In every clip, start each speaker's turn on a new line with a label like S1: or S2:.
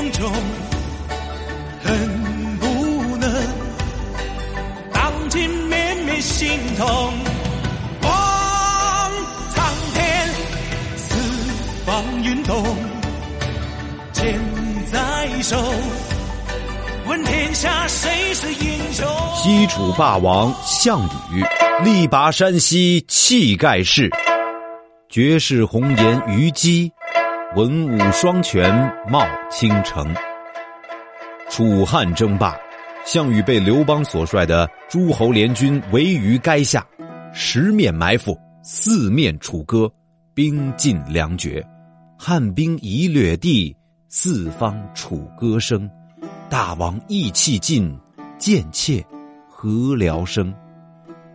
S1: 风中，恨不能荡尽绵绵心痛。望苍天，四方运动，剑在手，问天下谁是英雄？
S2: 西楚霸王项羽力拔山兮气盖世，绝世红颜虞姬。文武双全冒倾城。楚汉争霸，项羽被刘邦所率的诸侯联军围于垓下，十面埋伏，四面楚歌，兵尽粮绝。汉兵一掠地，四方楚歌声。大王意气尽，贱妾何聊生？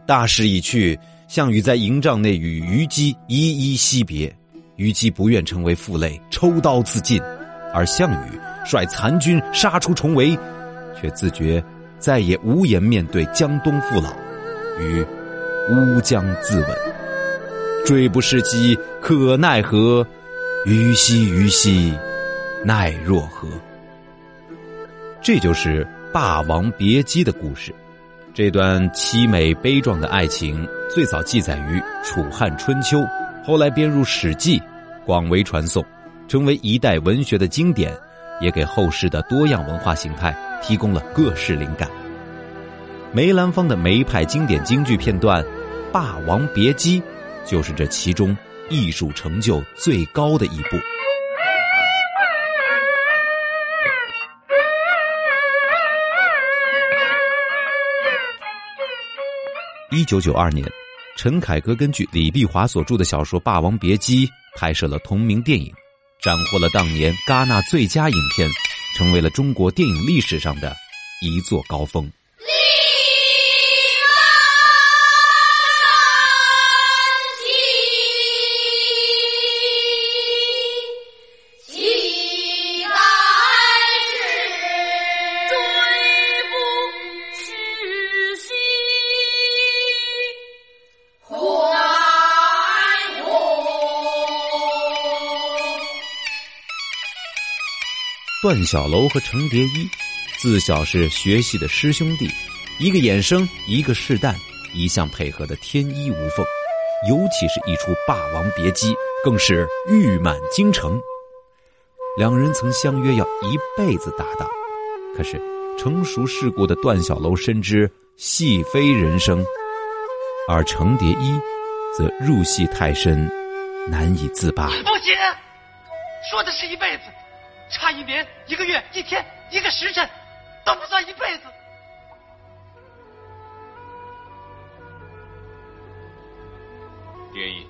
S2: 大势已去，项羽在营帐内与虞姬依依惜别。虞姬不愿成为负累，抽刀自尽；而项羽率残军杀出重围，却自觉再也无颜面对江东父老，于乌江自刎。追不失机，可奈何？虞兮虞兮，奈若何？这就是《霸王别姬》的故事。这段凄美悲壮的爱情，最早记载于《楚汉春秋》。后来编入《史记》，广为传颂，成为一代文学的经典，也给后世的多样文化形态提供了各式灵感。梅兰芳的梅派经典京剧片段《霸王别姬》，就是这其中艺术成就最高的一部。一九九二年。陈凯歌根据李碧华所著的小说《霸王别姬》拍摄了同名电影，斩获了当年戛纳最佳影片，成为了中国电影历史上的一座高峰。段小楼和程蝶衣，自小是学戏的师兄弟，一个衍生，一个试旦，一向配合的天衣无缝。尤其是一出《霸王别姬》，更是誉满京城。两人曾相约要一辈子搭档，可是成熟世故的段小楼深知戏非人生，而程蝶衣则入戏太深，难以自拔。
S3: 不行，说的是一辈子。差一年、一个月、一天、一个时辰，都不算一辈子。
S4: 蝶衣，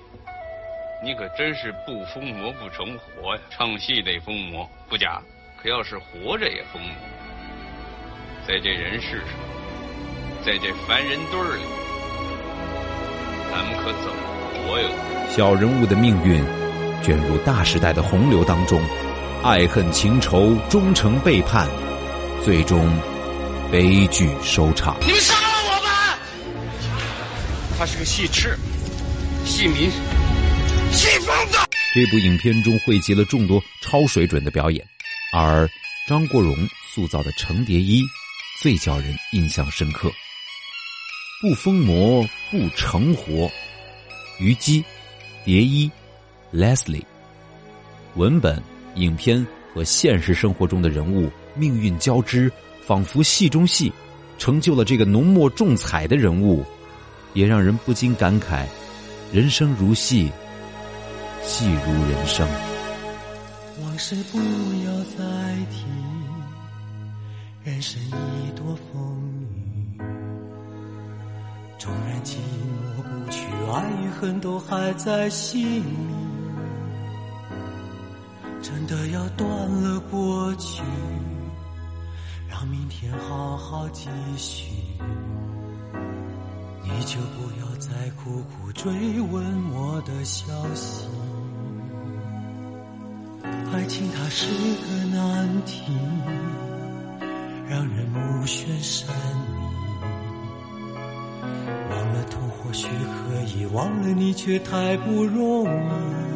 S4: 你可真是不疯魔不成活呀！唱戏得疯魔不假，可要是活着也疯魔。在这人世上，在这凡人堆里，咱们可怎么活呀？
S2: 小人物的命运，卷入大时代的洪流当中。爱恨情仇，忠诚背叛，最终悲剧收场。
S3: 你们杀了我吧！
S4: 他是个戏痴、戏迷、
S3: 戏疯子。
S2: 这部影片中汇集了众多超水准的表演，而张国荣塑造的程蝶衣最叫人印象深刻。不疯魔不成活，虞姬、蝶衣、Leslie，文本。影片和现实生活中的人物命运交织，仿佛戏中戏，成就了这个浓墨重彩的人物，也让人不禁感慨：人生如戏，戏如人生。
S1: 往事不要再提，人生已多风雨，纵然寂寞不去，爱与恨都还在心里。真的要断了过去，让明天好好继续。你就不要再苦苦追问我的消息。爱情它是个难题，让人目眩神迷。忘了痛或许可以，忘了你却太不容易。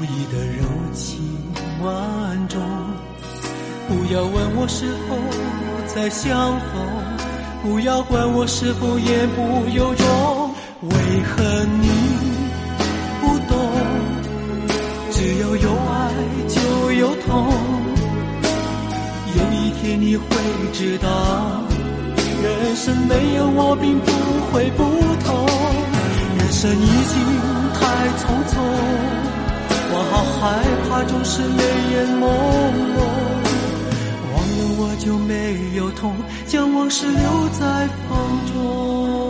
S1: 无意的柔情万种。不要问我是否再相逢，不要管我是否言不由衷。为何你不懂？只要有爱就有痛。有一天你会知道，人生没有我并不会不同。人生已经太匆匆，好害怕总是泪眼朦胧。忘了我就没有痛，将往事留在风中。